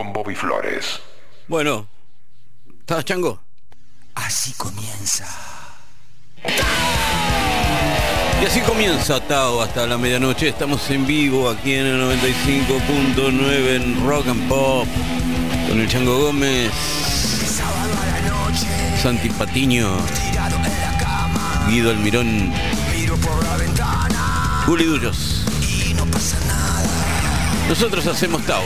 con Bobby Flores. Bueno, ¿estás chango? Así comienza. Y así comienza Tao hasta la medianoche. Estamos en vivo aquí en el 95.9 en Rock and Pop con el Chango Gómez, Santi Patiño, Guido Almirón, Juli Dullos. Nosotros hacemos Tao.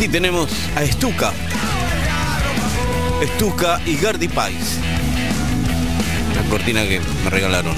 Aquí tenemos a Stuka. Stuka y Gardy Pais. La cortina que me regalaron.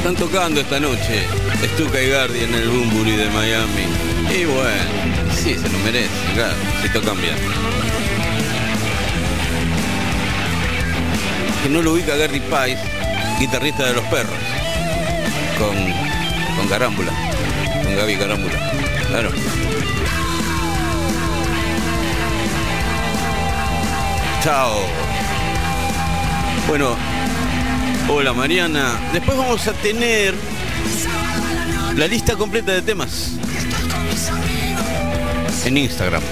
Están tocando esta noche Stuka y Gardy en el Bumburi de Miami. Y bueno, sí, se lo merece, claro, si tocan bien. Que no lo ubica Gardy Pais, guitarrista de los perros. Con, con Carámbula. Con Gaby Carámbula. Claro. Chao. Bueno, Hola Mariana. Después vamos a tener la lista completa de temas en Instagram.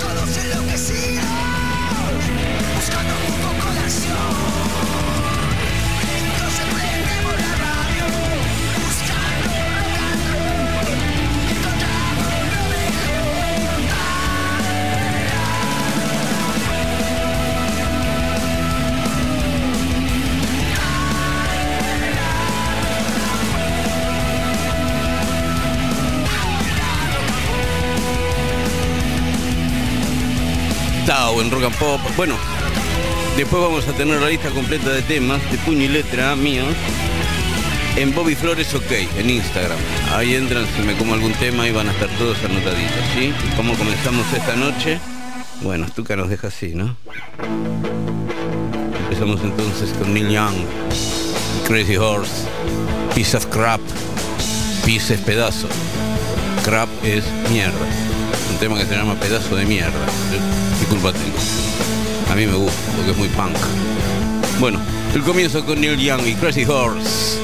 Bueno, después vamos a tener la lista completa de temas de puño y letra míos en Bobby Flores OK, en Instagram. Ahí entran si me como algún tema y van a estar todos anotaditos, ¿sí? ¿Y ¿Cómo comenzamos esta noche? Bueno, Stuka nos deja así, ¿no? Empezamos entonces con Neil Young, Crazy Horse, Piece of Crap, Piece es pedazo, Crap es mierda. Tema que se llama Pedazo de mierda. ¿Qué culpa tengo? A mí me gusta porque es muy punk. Bueno, el comienzo con Neil Young y Crazy Horse.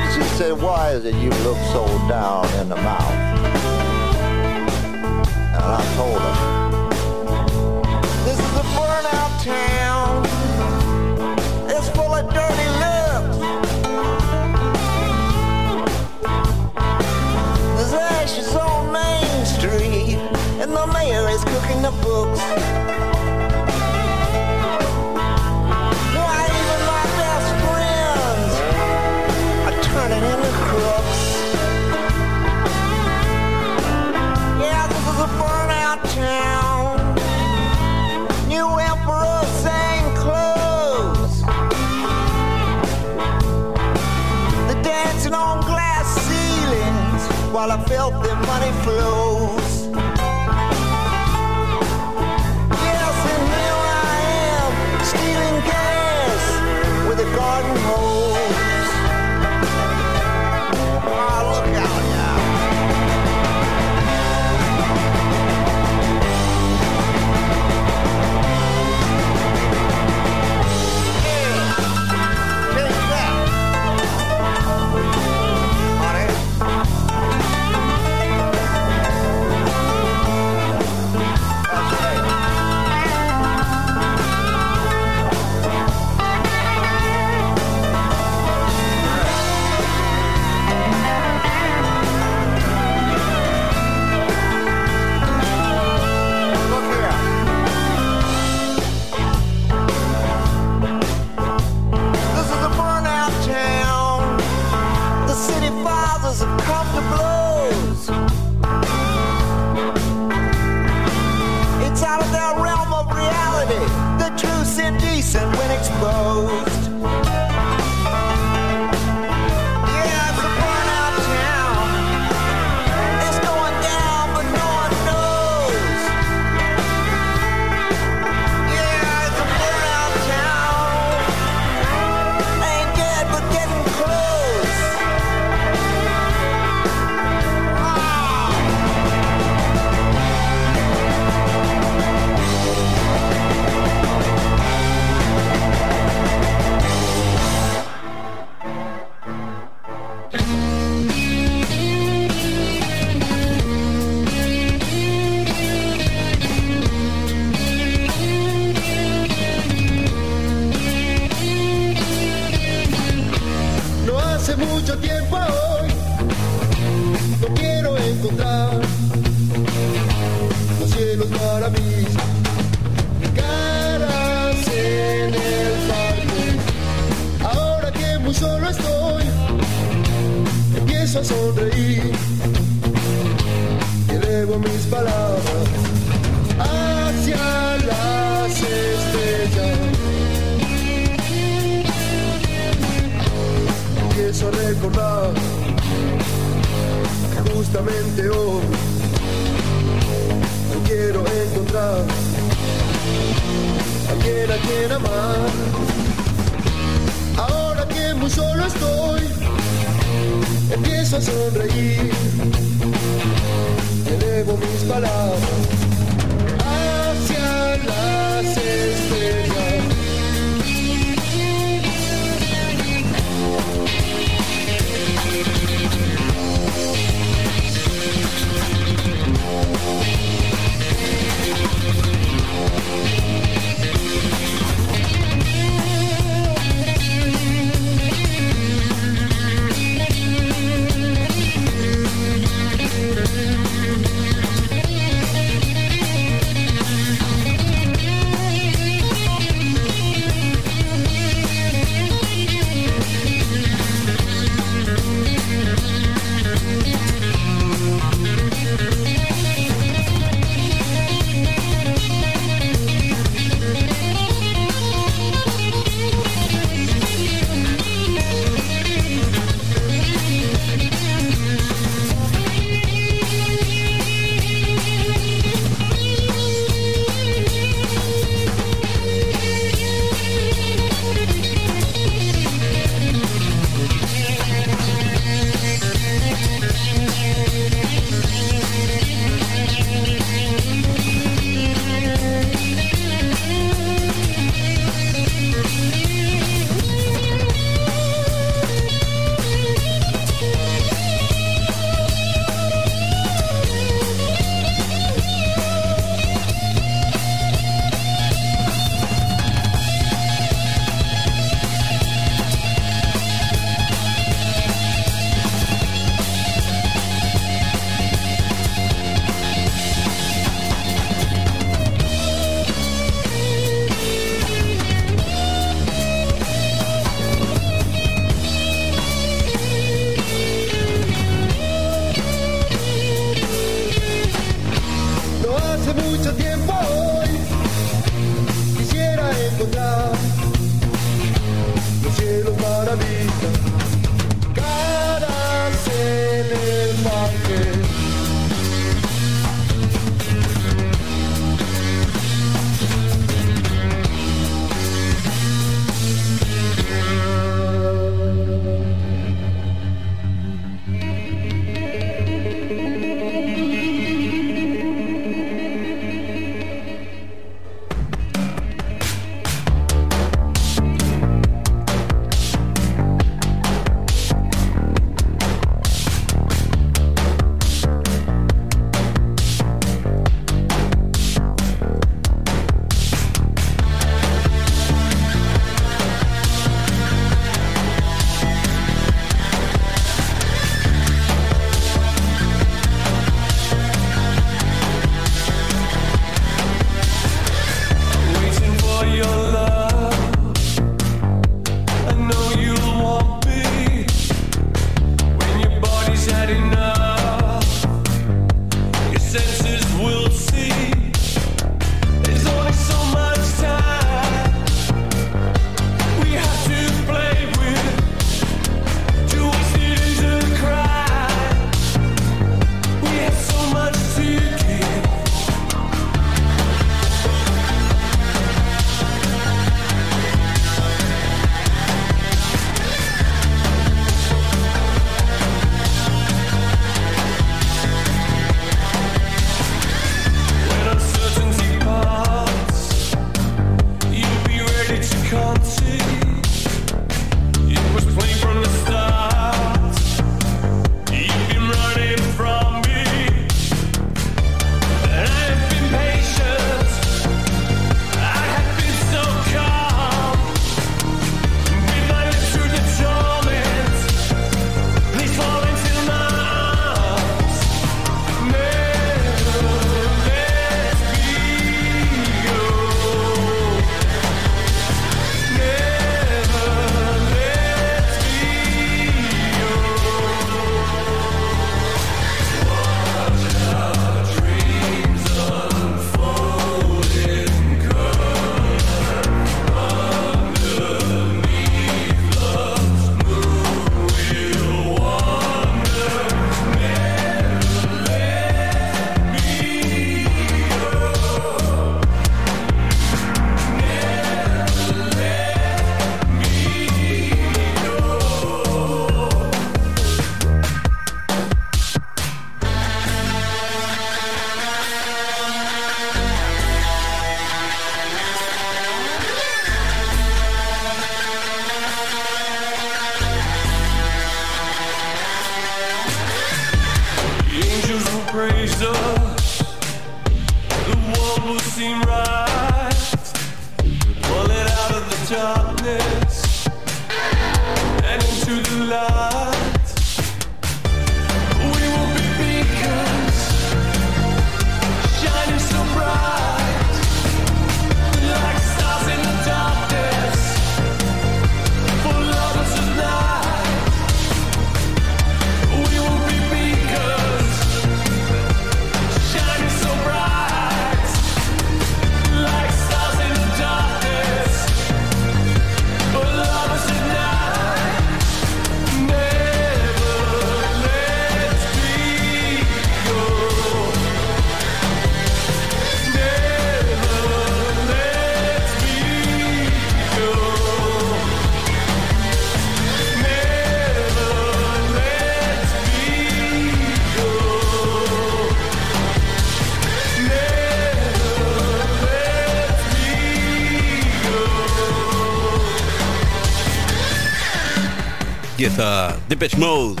está Depeche Mode.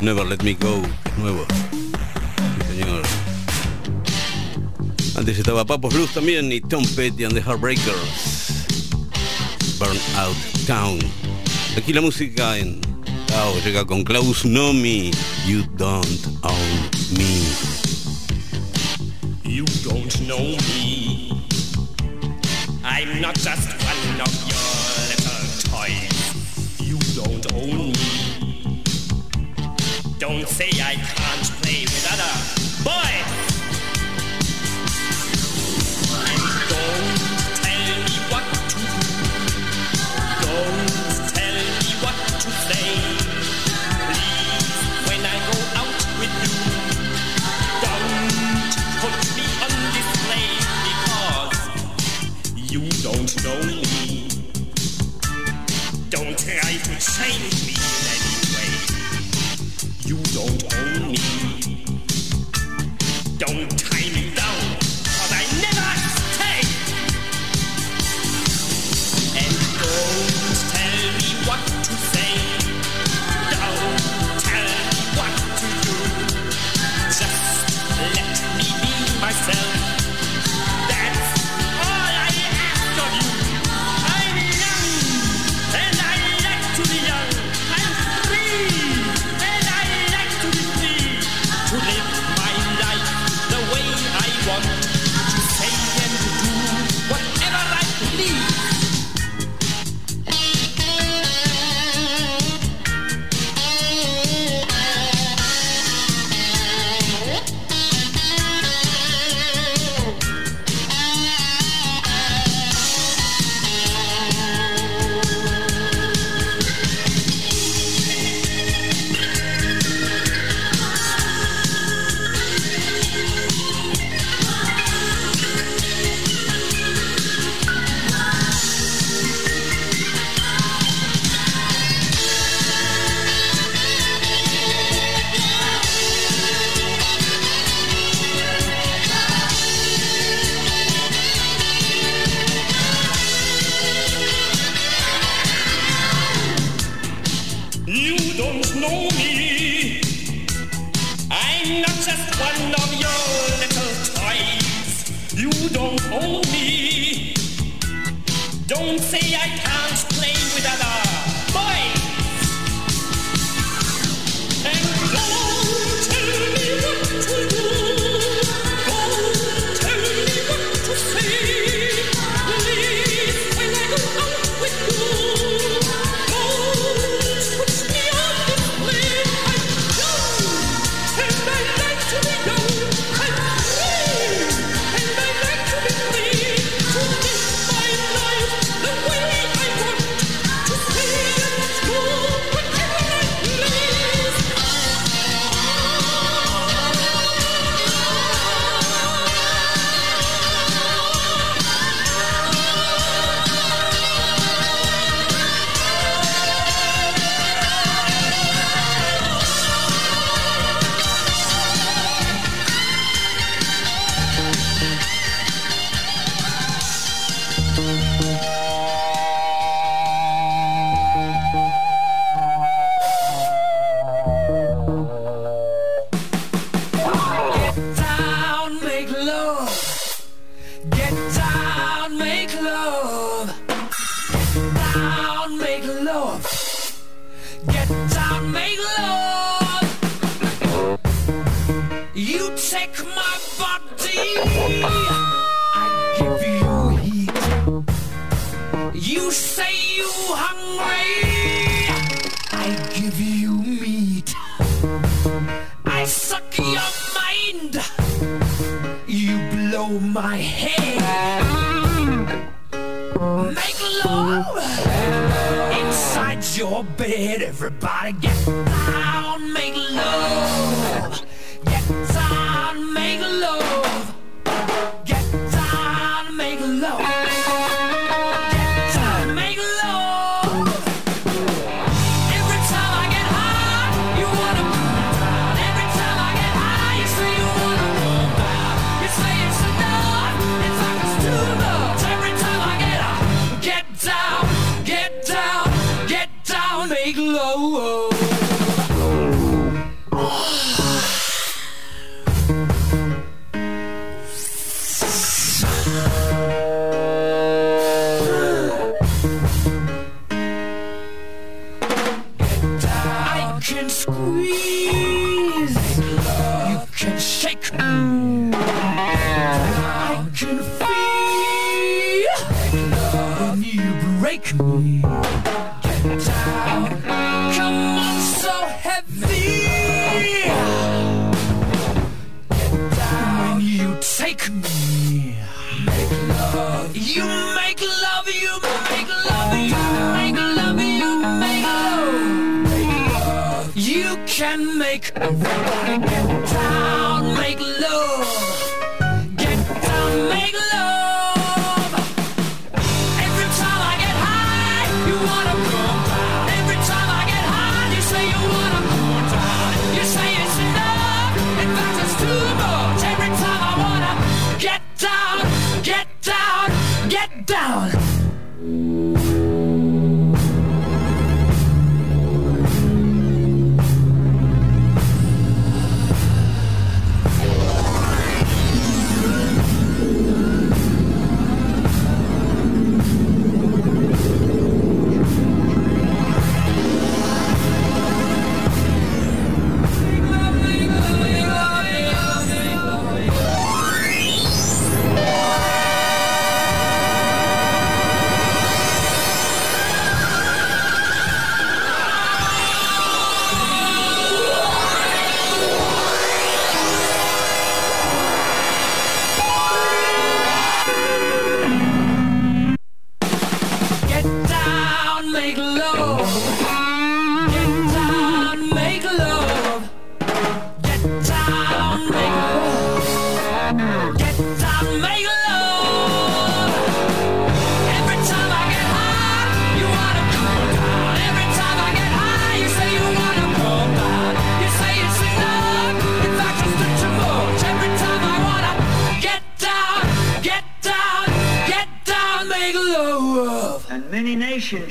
Never Let Me Go. Nuevo. Señor. Antes estaba Papo Blues también y Tom Petty and the Heartbreakers. Burnout Town. Aquí la música en Tao llega con Klaus Nomi. You don't own me. You don't know me.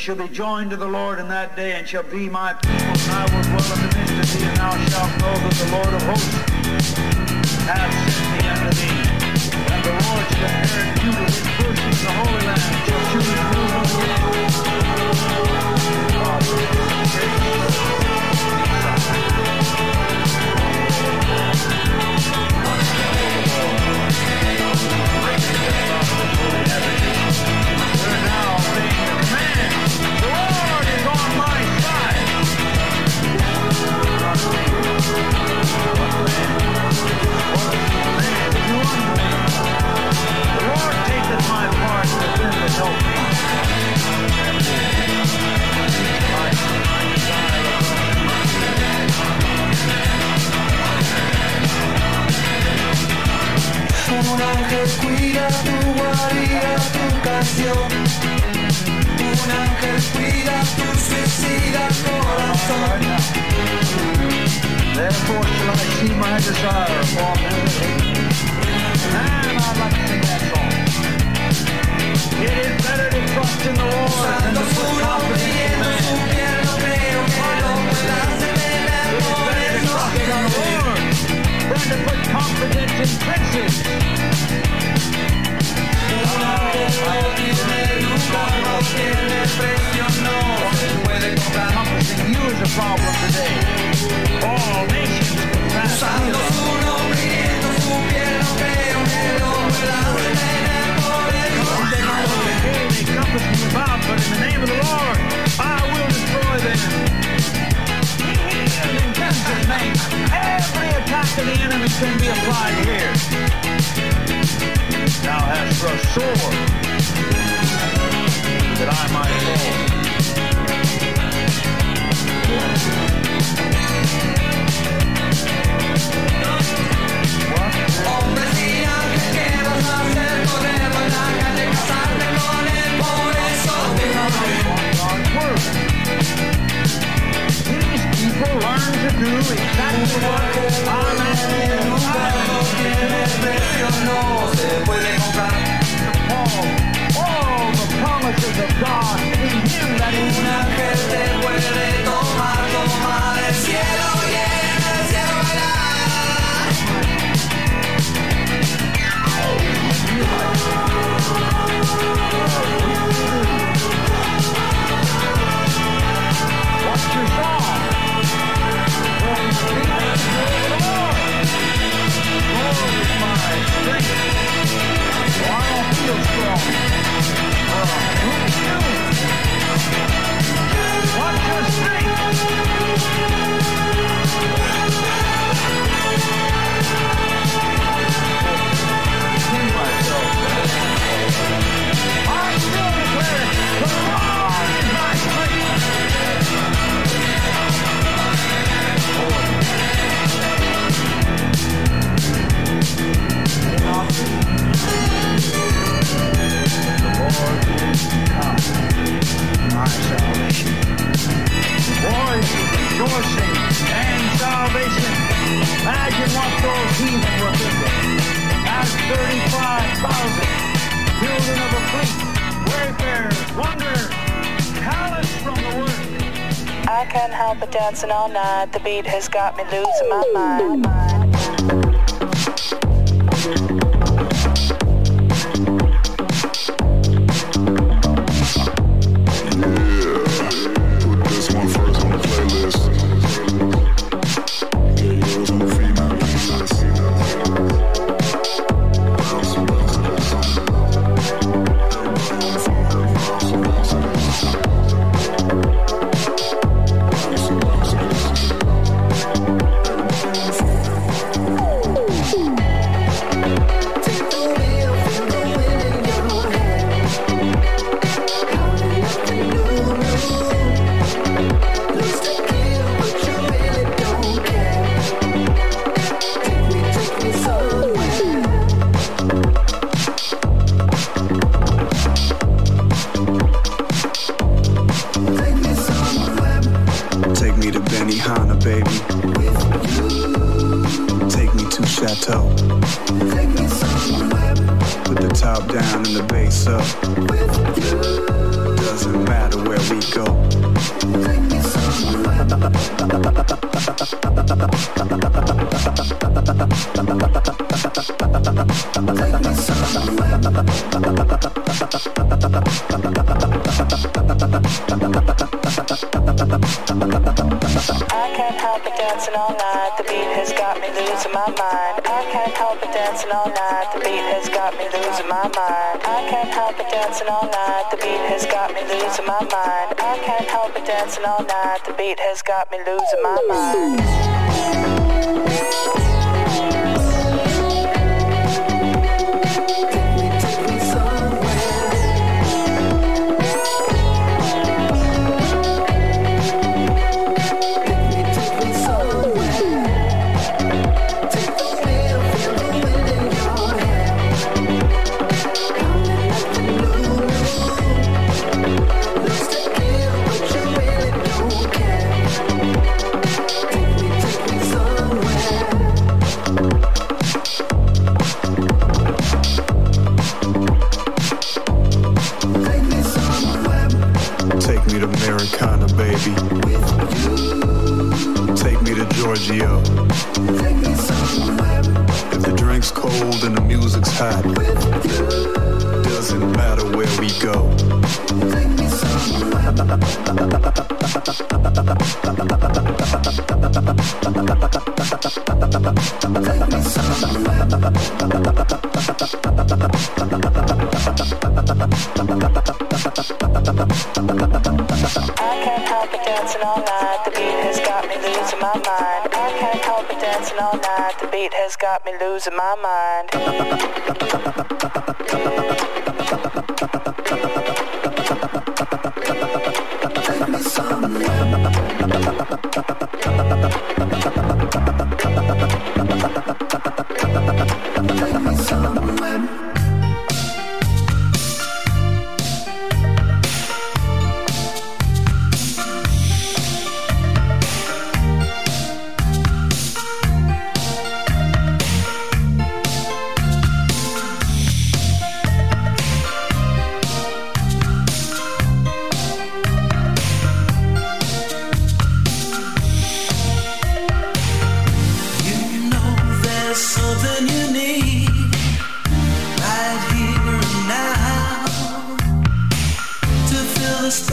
shall be joined to the Lord in that day, and shall be my people, and I will dwell in the midst of thee, and thou shalt know that the Lord of hosts hath dancing all night. The beat has got me losing my mind. Dancing all night. The beat has got me losing my mind.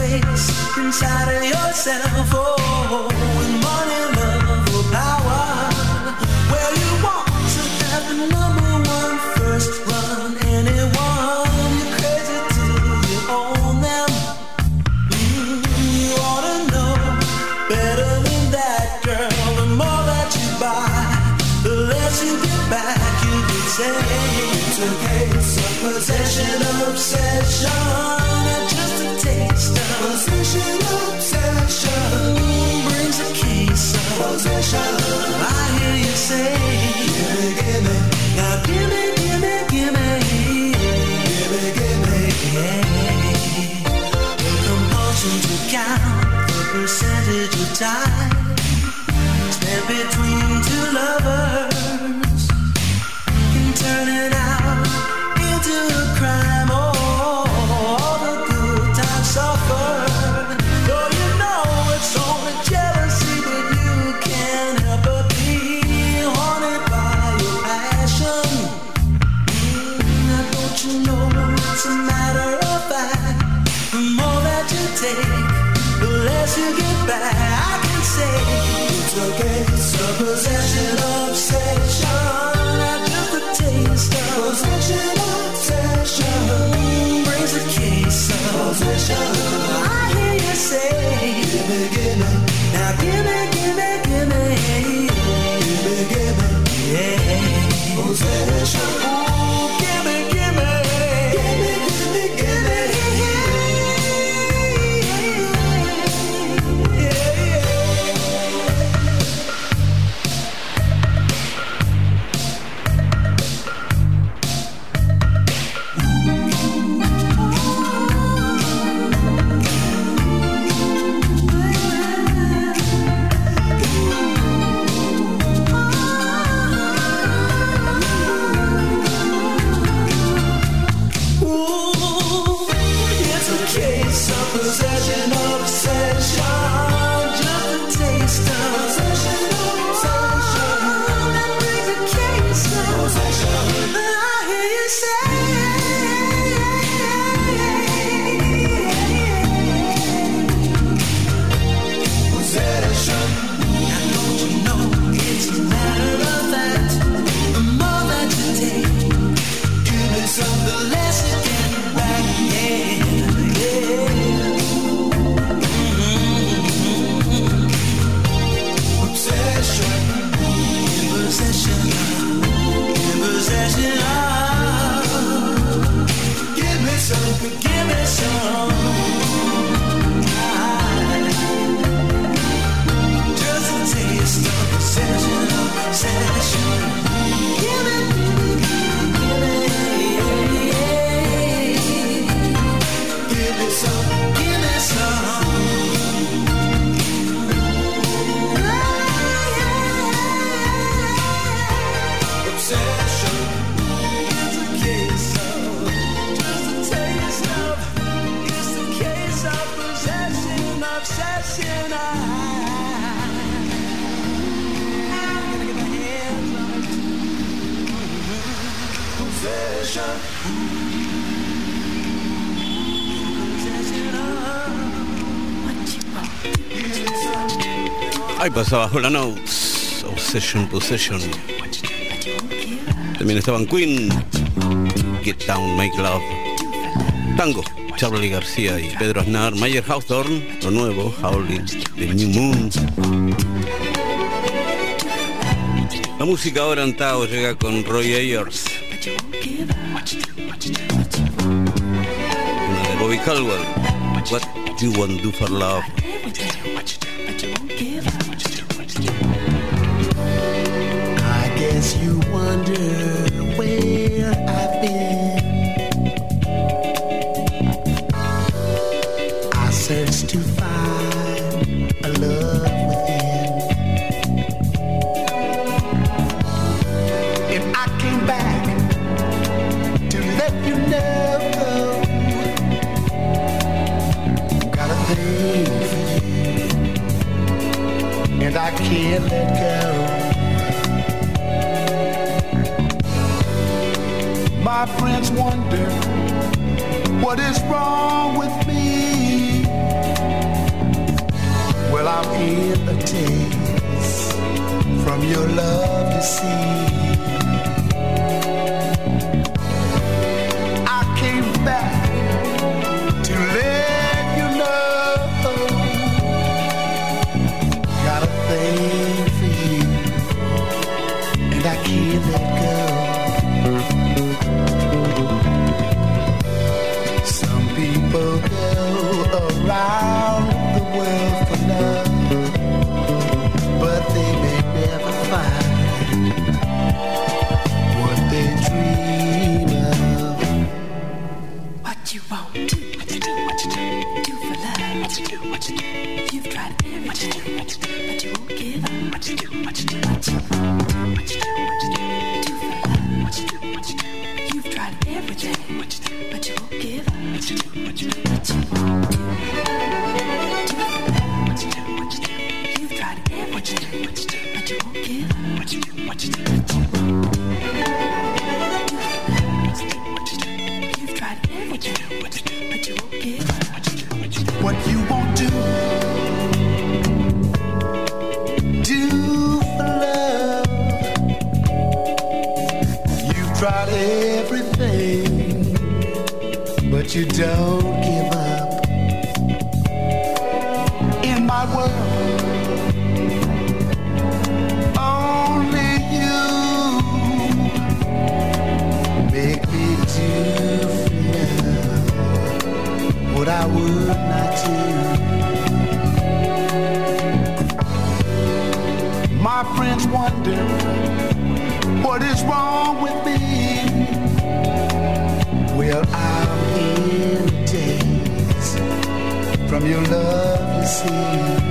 The inside of yourself. Oh, with money, love, or power. Where you want to have the number one first run. Anyone you're crazy till you own them. Mm, you ought to know better than that, girl. The more that you buy, the less you get back. You could say it's a case of possession, obsession, say, gimme, gimme, now gimme, gimme, gimme, gimme, gimme, yeah. The to count the percentage of time spent between two lovers can turn it Ahí pasaba Hola Notes, Obsession, Possession. También estaban Queen, Get Down, Make Love, Tango. Charlie García y Pedro Aznar, Mayer Hawthorne, lo nuevo, Howling, The New Moon. La música ahora en Tao llega con Roy Ayers. Una de Bobby Caldwell. What do you want to do for love? I guess you wonder where I've been. can't let go. My friends wonder what is wrong with me. Well, I'm in the taste from your love to see. wondering what is wrong with me. Well, I'm in days from your love, you see.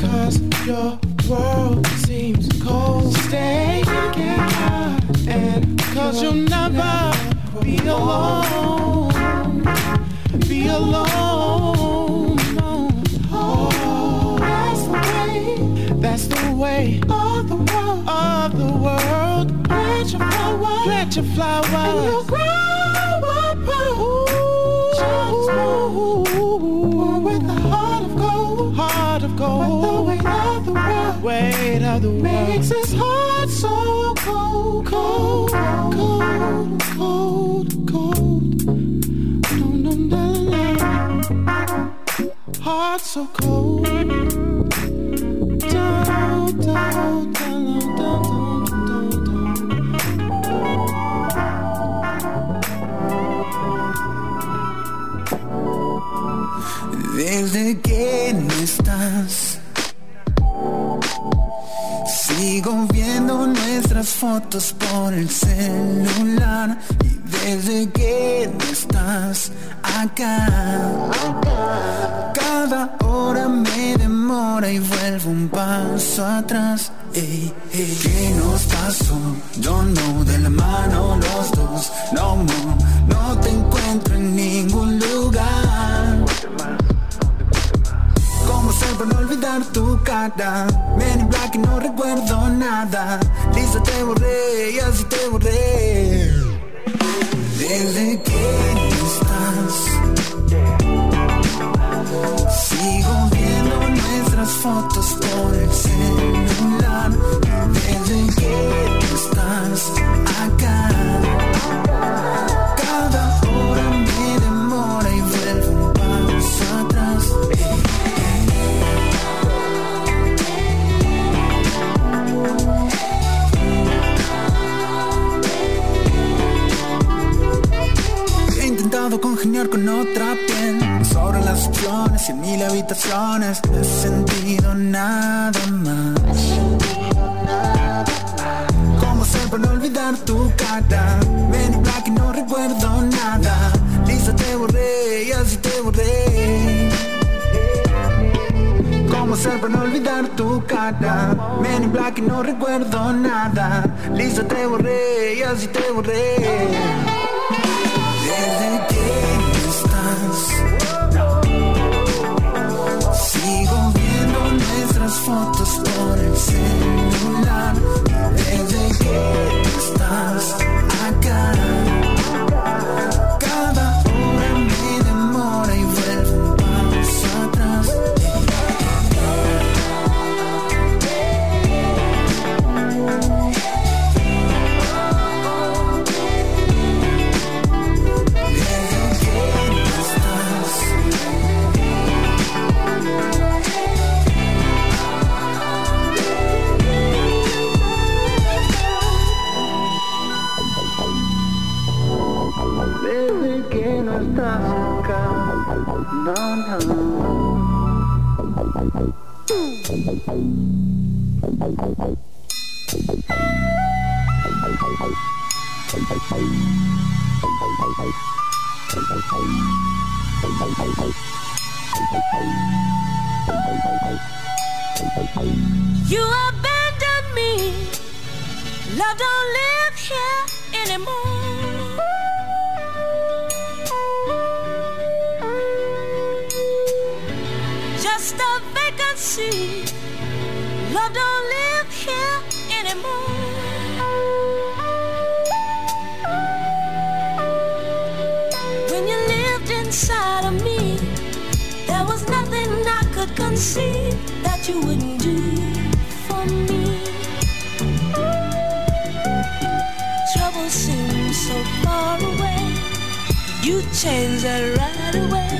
Cause your world seems cold. Stay and cause you'll never be alone. Be alone. Oh, that's the way. That's the way of the world. Of the world. Plant your flowers. Plant. The. Makes his fotos por el celular. Y desde que no estás acá, cada hora me demora y vuelvo un paso atrás. Ey, ey, ¿Qué nos pasó? Yo no, de la mano los dos. No, no, te encuentro en ningún lugar. ¿Cómo hacer para no olvidar tu cara? Men in black y no recuerdo nada. Listo, te borré y así te borré. Desde que no estás, sigo viendo nuestras fotos por el celular. Desde que con otra piel. Sobre las opciones y en mil habitaciones. No he sentido nada más. ¿Cómo hacer para no olvidar tu cara? Black y no recuerdo nada. Listo, te borré y así te borré. ¿Cómo hacer para no olvidar tu cara? Black y no recuerdo nada. Listo, te borré y así te borré fotos por el celular Desde que estás no, no. You abandoned me. Love don't live here anymore. Love don't live here anymore. When you lived inside of me, there was nothing I could conceive that you wouldn't do for me. Trouble seems so far away. You changed that right away,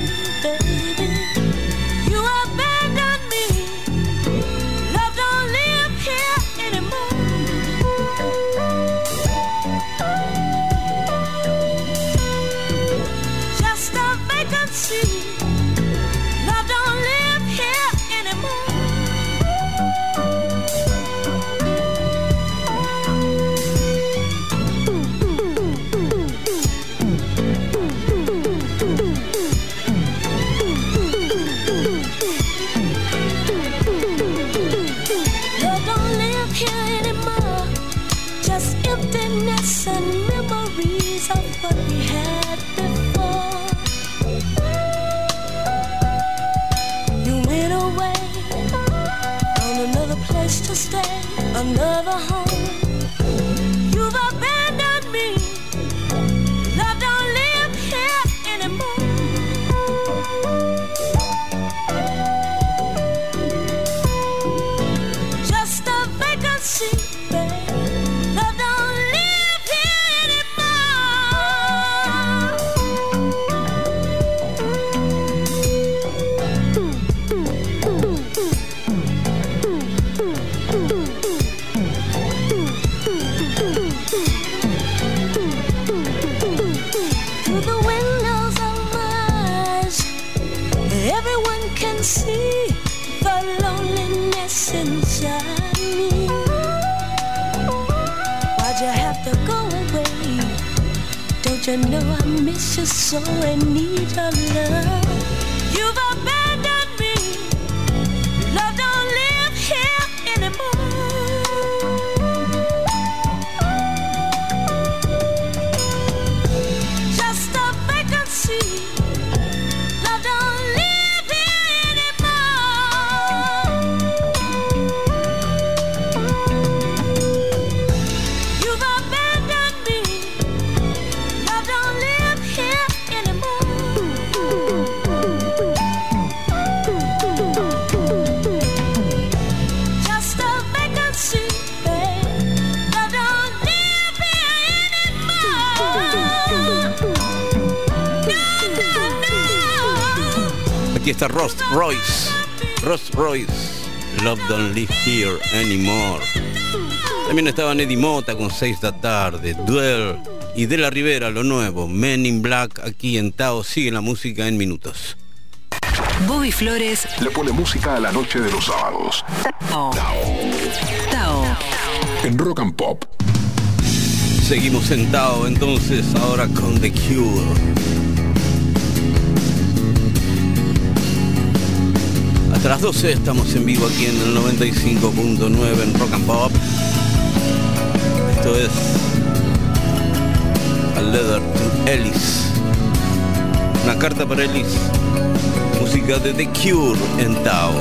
Love Don't Live Here Anymore. También estaban Eddie Mota con 6 de la tarde, Duel y De la Rivera, lo nuevo, Men in Black, aquí en Tao. Sigue la música en minutos. Bobby Flores le pone música a la noche de los sábados. Tao. Tao. En Rock and Pop. Seguimos en Tao entonces, ahora con The Cure. hasta las 12 estamos en vivo aquí en el 95.9 en Rock and Pop. Esto es A Leather to Ellis. Una carta para Ellis. Música de The Cure en Tao.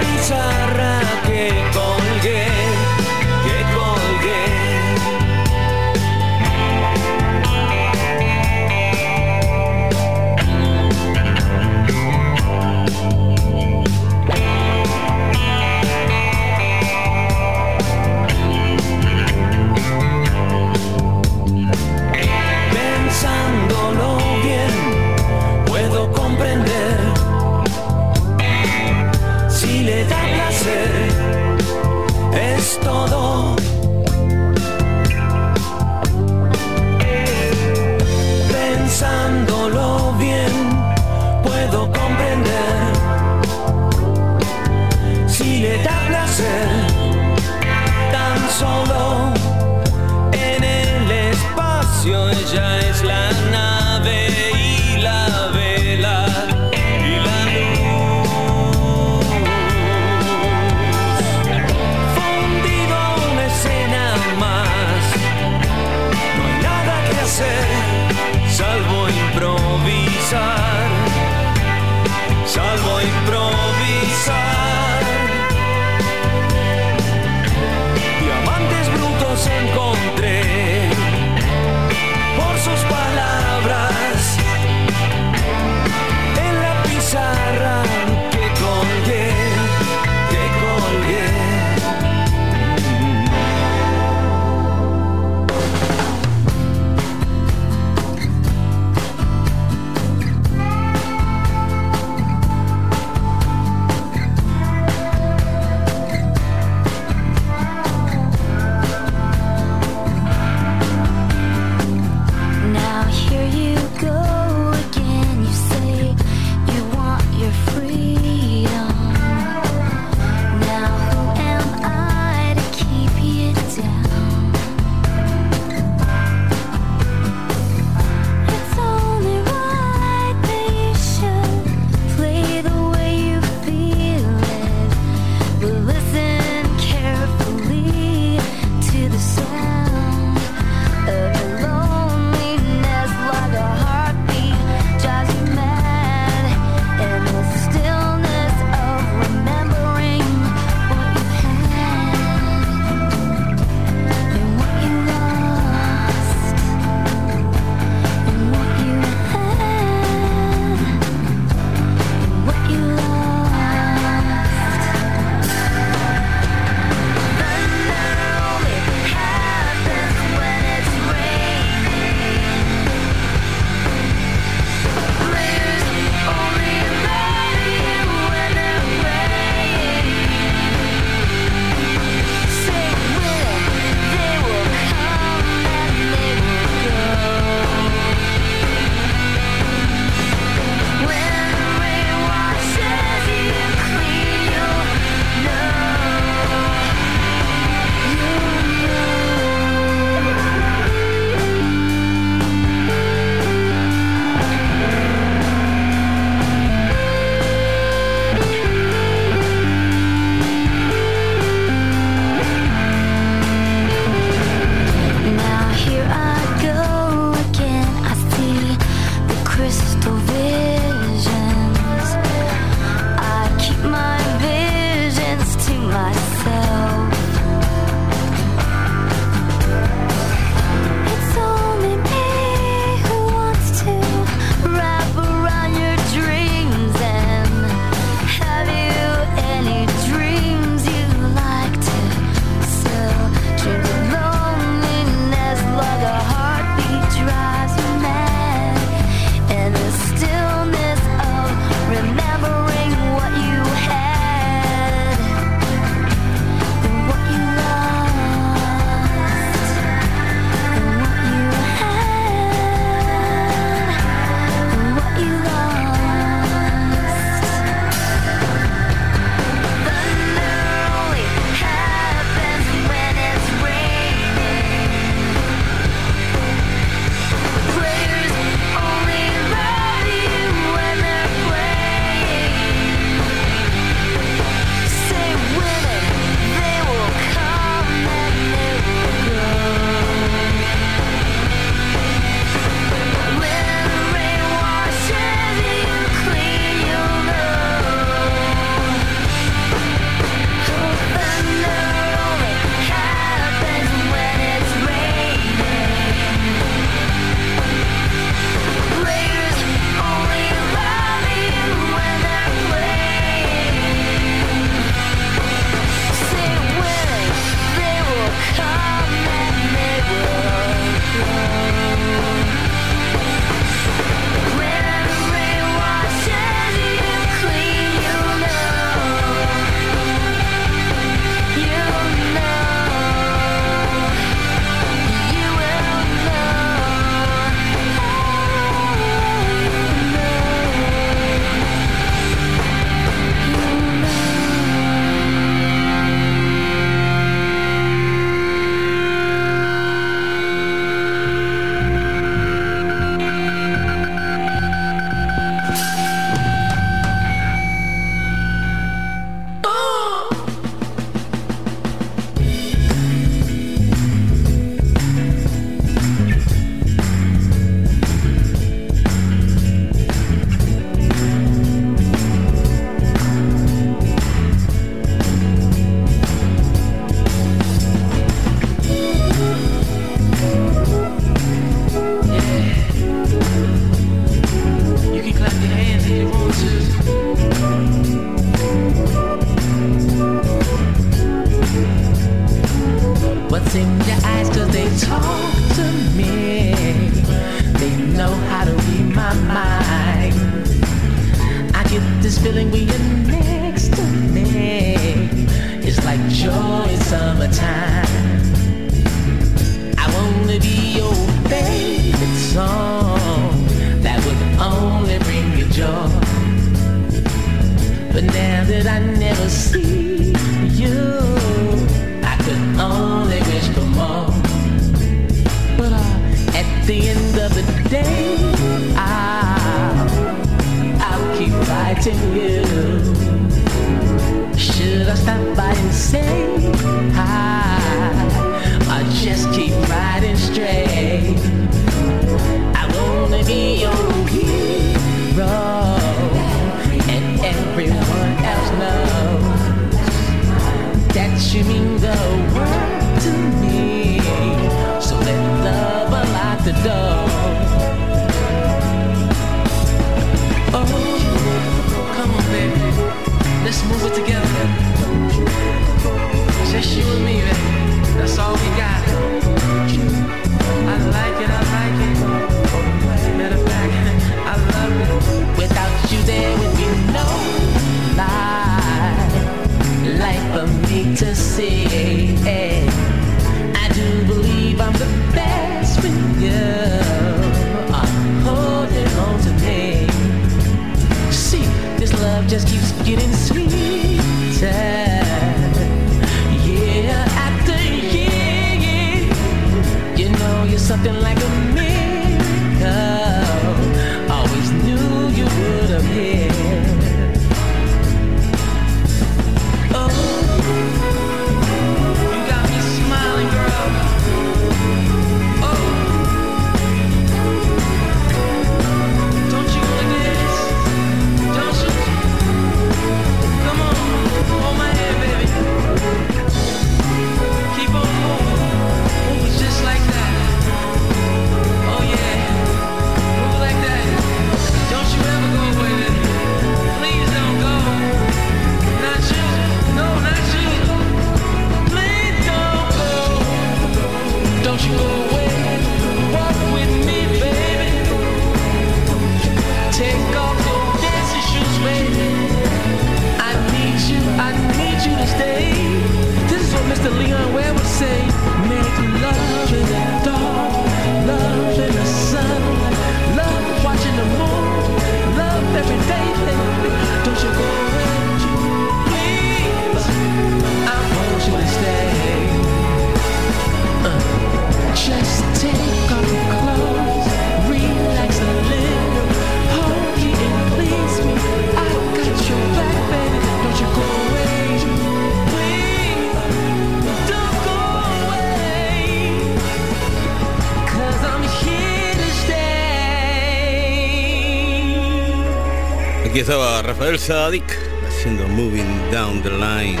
Rafael Sadik haciendo Moving Down the Line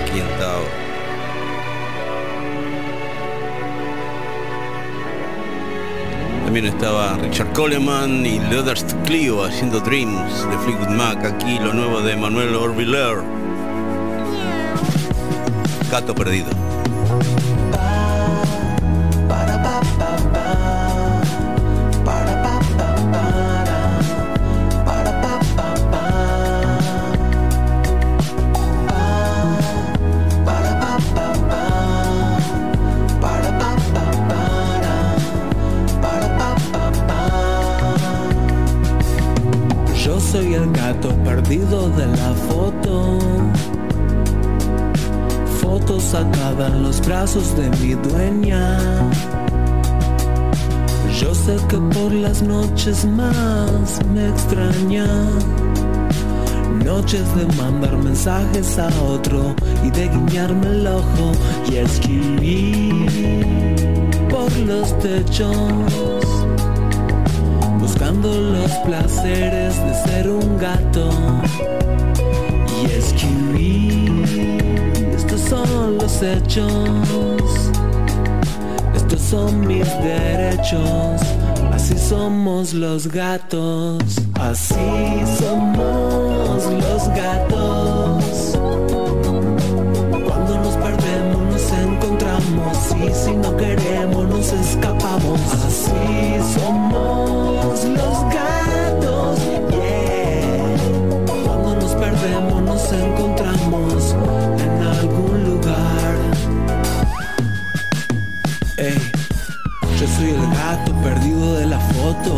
aquí en Tao. También estaba Richard Coleman y Leathers Clio haciendo Dreams de Fleetwood Mac. Aquí lo nuevo de Manuel Orviller. Gato perdido. de la foto. Fotos sacada los brazos de mi dueña. Yo sé que por las noches más me extraña. Noches de mandar mensajes a otro y de guiñarme el ojo y escribir por los techos buscando los placeres de ser un gato. Y es que estos son los hechos, estos son mis derechos. Así somos los gatos, así somos los gatos. Cuando nos perdemos nos encontramos y si no queremos nos escapamos. Así somos foto.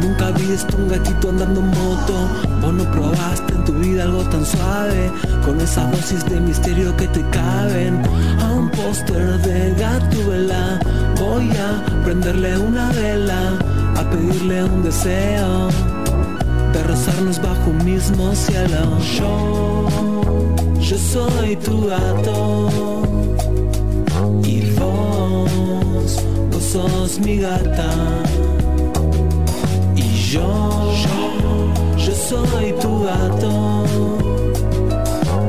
Nunca viste un gatito andando en moto. Vos no probaste en tu vida algo tan suave. Con esas dosis de misterio que te caben. A un póster de gatubela. Voy a prenderle una vela. A pedirle un deseo. De rozarnos bajo un mismo cielo. Yo, yo soy tu gato. Y vos, vos sos mi gata. Jean, je serai tout à temps.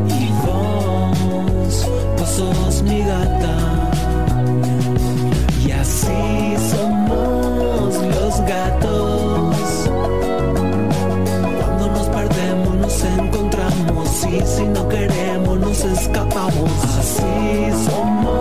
Ivans, vossos mi gata. Y así somos los gatos. Cuando nos perdemos nos encontramos y si no queremos nos escapamos. Así somos.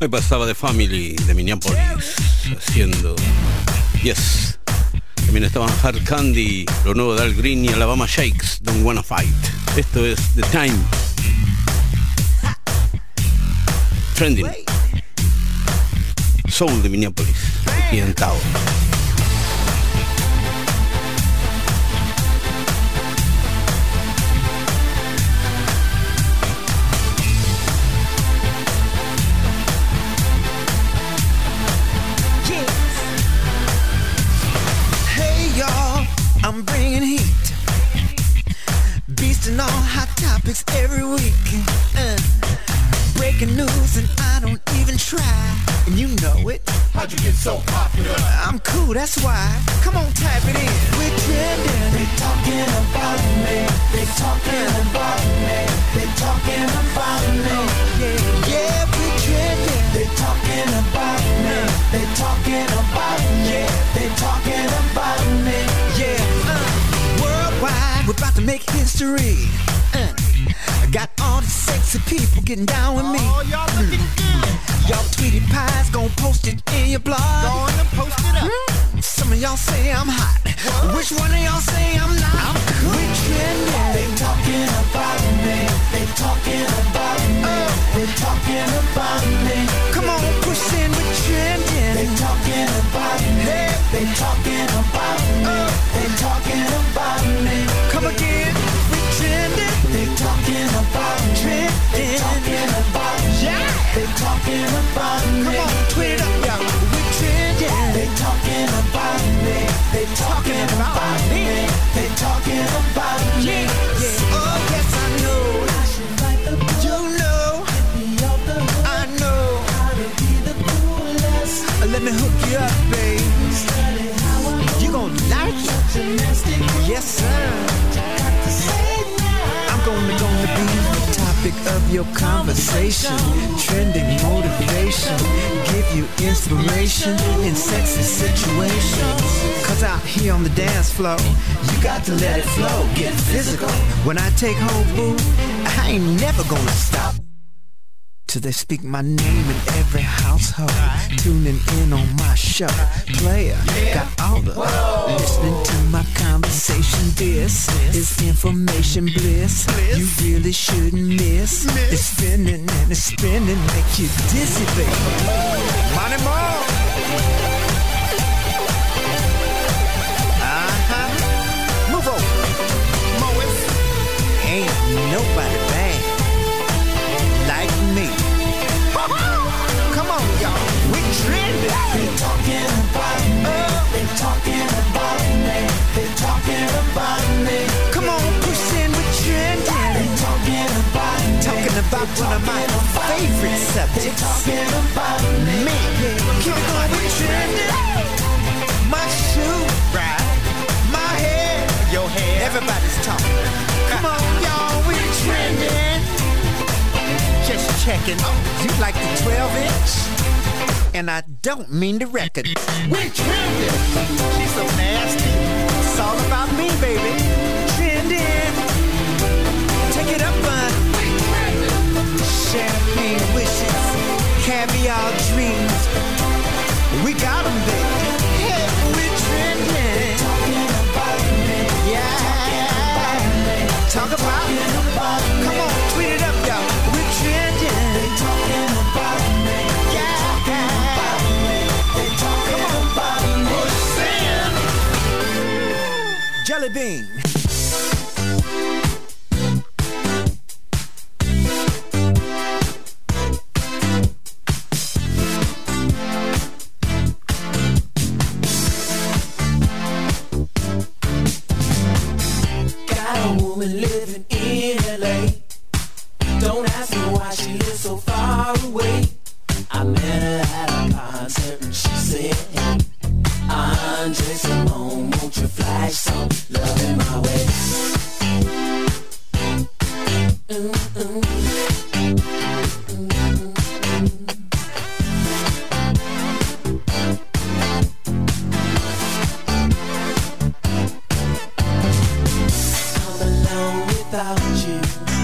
Hoy pasaba de Family de Minneapolis haciendo Yes. También estaban Hard Candy, lo nuevo de Al Green y Alabama Shakes, Don't Wanna Fight. Esto es The Time. Trending. Soul de Minneapolis, aquí en Tao. Your conversation. Trending motivation. Give you inspiration in sexy situations. Cause out here on the dance floor, you got to let it flow. Get physical. When I take hold, boo, I ain't never gonna stop. Till they speak my name in every household. Tuning in on my show. Player, got all the listening to my conversation. This is information bliss. You really shouldn't miss. It's spinning and it's spinning, make you dizzy, baby. Money more. Uh-huh. Move over. Mois. Ain't nobody They're talking about me. They're talking about me. They're talking about me. Come on, push in trending. They're talking about me. Talking about one of my favorite subjects. Talking about me. Man, keep going with trending. My shoe, right? My hair, your hair. Everybody's talking. Come on, y'all, we're trending. Just checking. You like the 12 inch? and I don't mean the record. We trending. She's so nasty. It's all about me, baby. Trending. Take it up, bud. We trending. Champagne wishes, caviar dreams. We got them, baby. jelly bean. Yeah.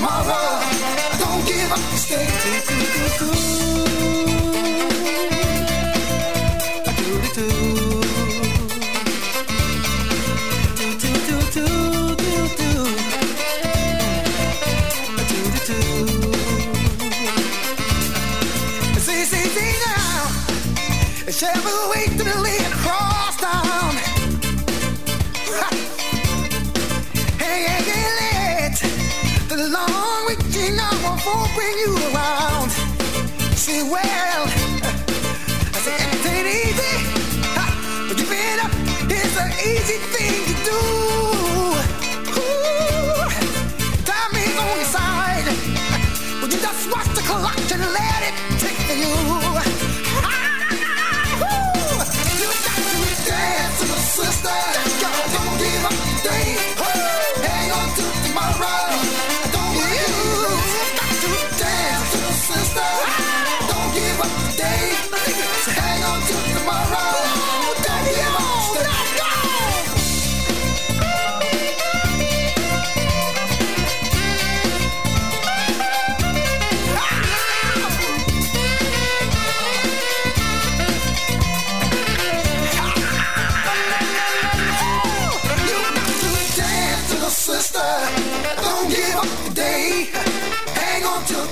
Tomorrow. Don't give up. Stay.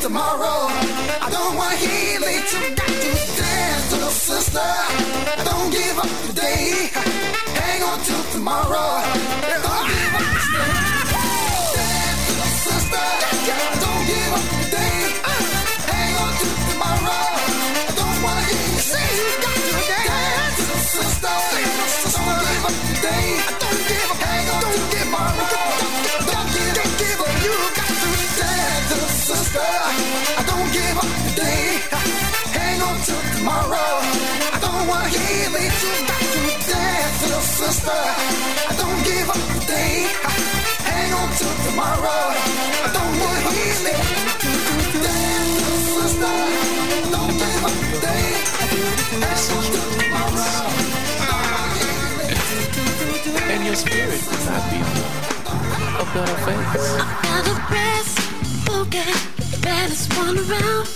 Tomorrow. I don't wanna hear late. You got to dance, little sister. Don't give up today. Hang on till tomorrow. Don't tomorrow. I don't wanna hear late. You got to dance, little sister. I don't give up today. Hang on till tomorrow. I don't wanna hear late. Dance, little sister. I Don't give up today. Hang on till tomorrow. And your spirit will not be a better face. Got a breast, okay, baddest one around.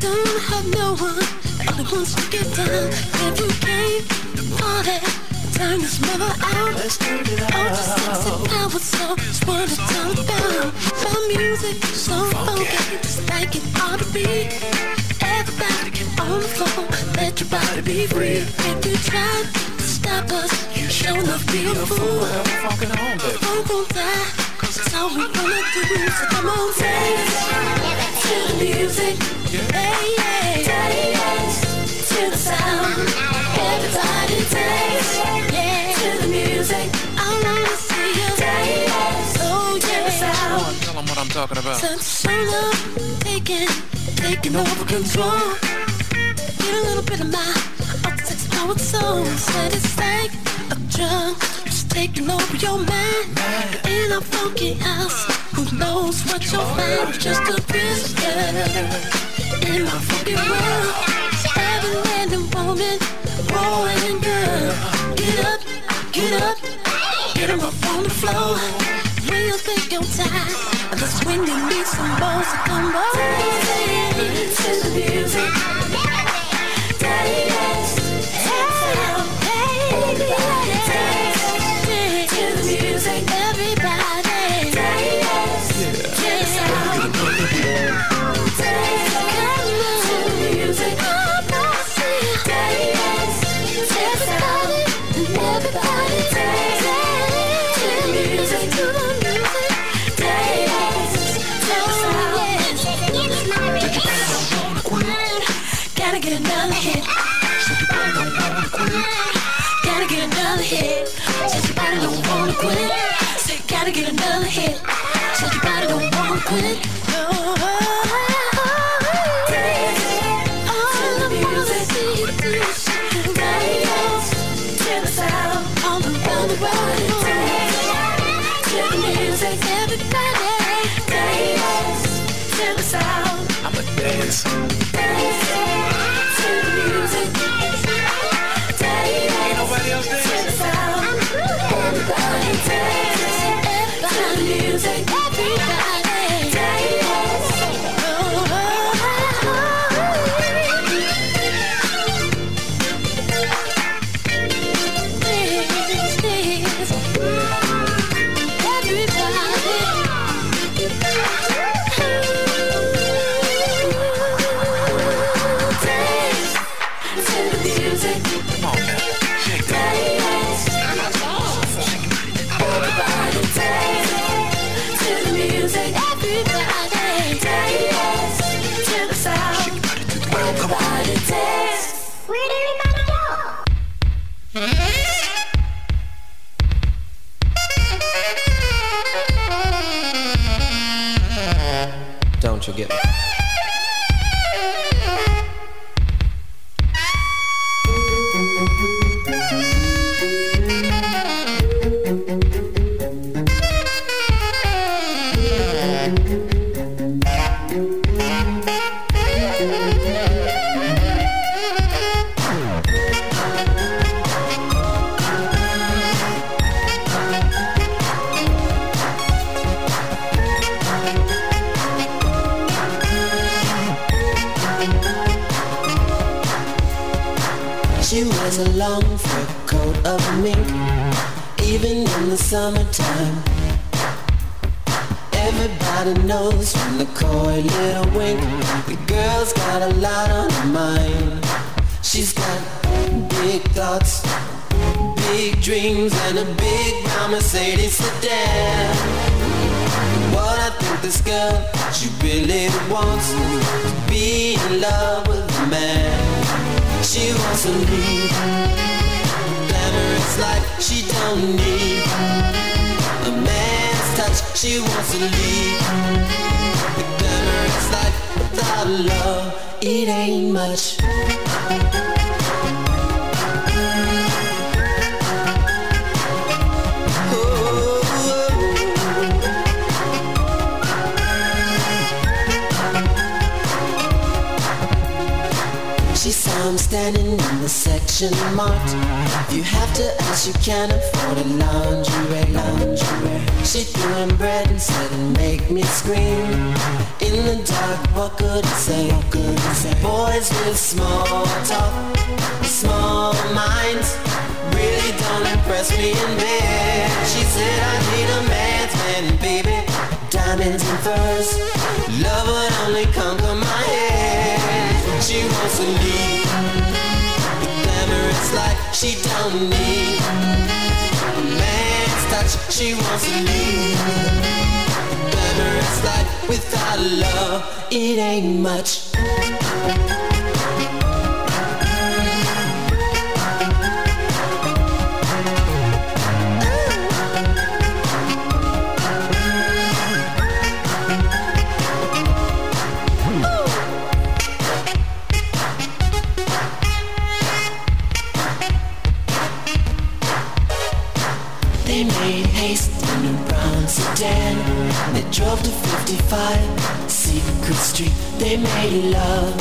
Don't wanna no one, I only wants to get down. You came to party, turn this mother out. Let's turn it out. Oh, just sexy power, so just wanna turn it down. My music, so funky, just like it ought to be. Everybody get on the floor, let your body be free. If you try to stop us, you show enough be a fool. Fucking home, baby. Won't go that, that's all we wanna do. So come on, dance to the music. Hey, hey, dance to the sound. Everybody dance, yeah, to the music. I wanna see you dance, oh yeah. Tell them what I'm talking about. Solo, taking, taking over control. Get a little bit of my powered soul. Said it's like a drug, taking over your mind. In a funky house, who knows what you'll find? Just a biscuit in my fucking world. Every man and woman, boy and girl, get up, get up, get 'em up on the floor. When you think you're tired, that's when you need some more. So come on, dance to the music. Dance, dance get another Wears a long fur coat of mink, even in the summertime. Everybody knows from the coy little wink, the girl's got a lot on her mind. She's got big thoughts, big dreams, and a big brown Mercedes sedan. What I think this girl, she really wants to be in love with a man. She wants to leave. Glamorous life she don't need. A man's touch she wants to leave. Glamorous life without love It ain't much Saw standing in the section marked. If you have to ask, you can't afford a lingerie, lingerie. She threw him bread and said, make me scream. In the dark, what could he say? What could he say? Boys with small talk, small minds, really don't impress me in bed. She said, I need a man's man, baby. Diamonds and furs, love would only conquer my head. She wants to leave the glamorous life she don't need. A man's touch, she wants to leave the glamorous life without love. It ain't much. 55 Secret Street. They made love.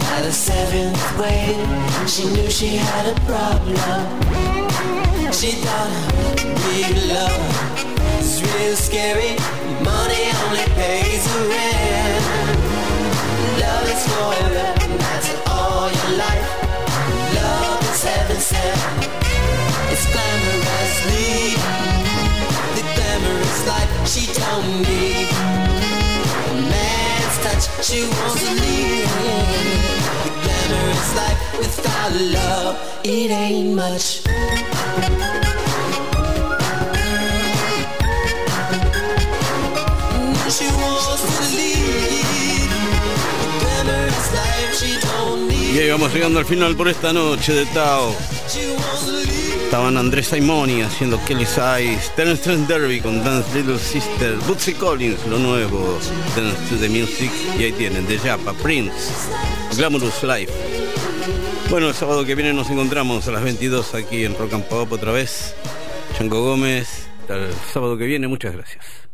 By the seventh wave, she knew she had a problem. She thought real love is real scary. Money only pays the rent. Love is forever, that's all your life. Love is heaven sent. It's glamorously The life she don't need A man's touch she wants to leave. The glamorous life without love. It ain't much. She wants to leave. The glamorous life she don't need. Y ahí vamos llegando al final por esta noche de Tao. Estaban Andrés Simoni haciendo Kelly's Eyes, Terence Trent Derby con Dance Little Sister, Bootsy Collins, lo nuevo, Dance to the Music, y ahí tienen, de Japa, Prince, Glamorous Life. Bueno, el sábado que viene nos encontramos a las 22 aquí en Rock and Pop otra vez. Chango Gómez, el sábado que viene, muchas gracias.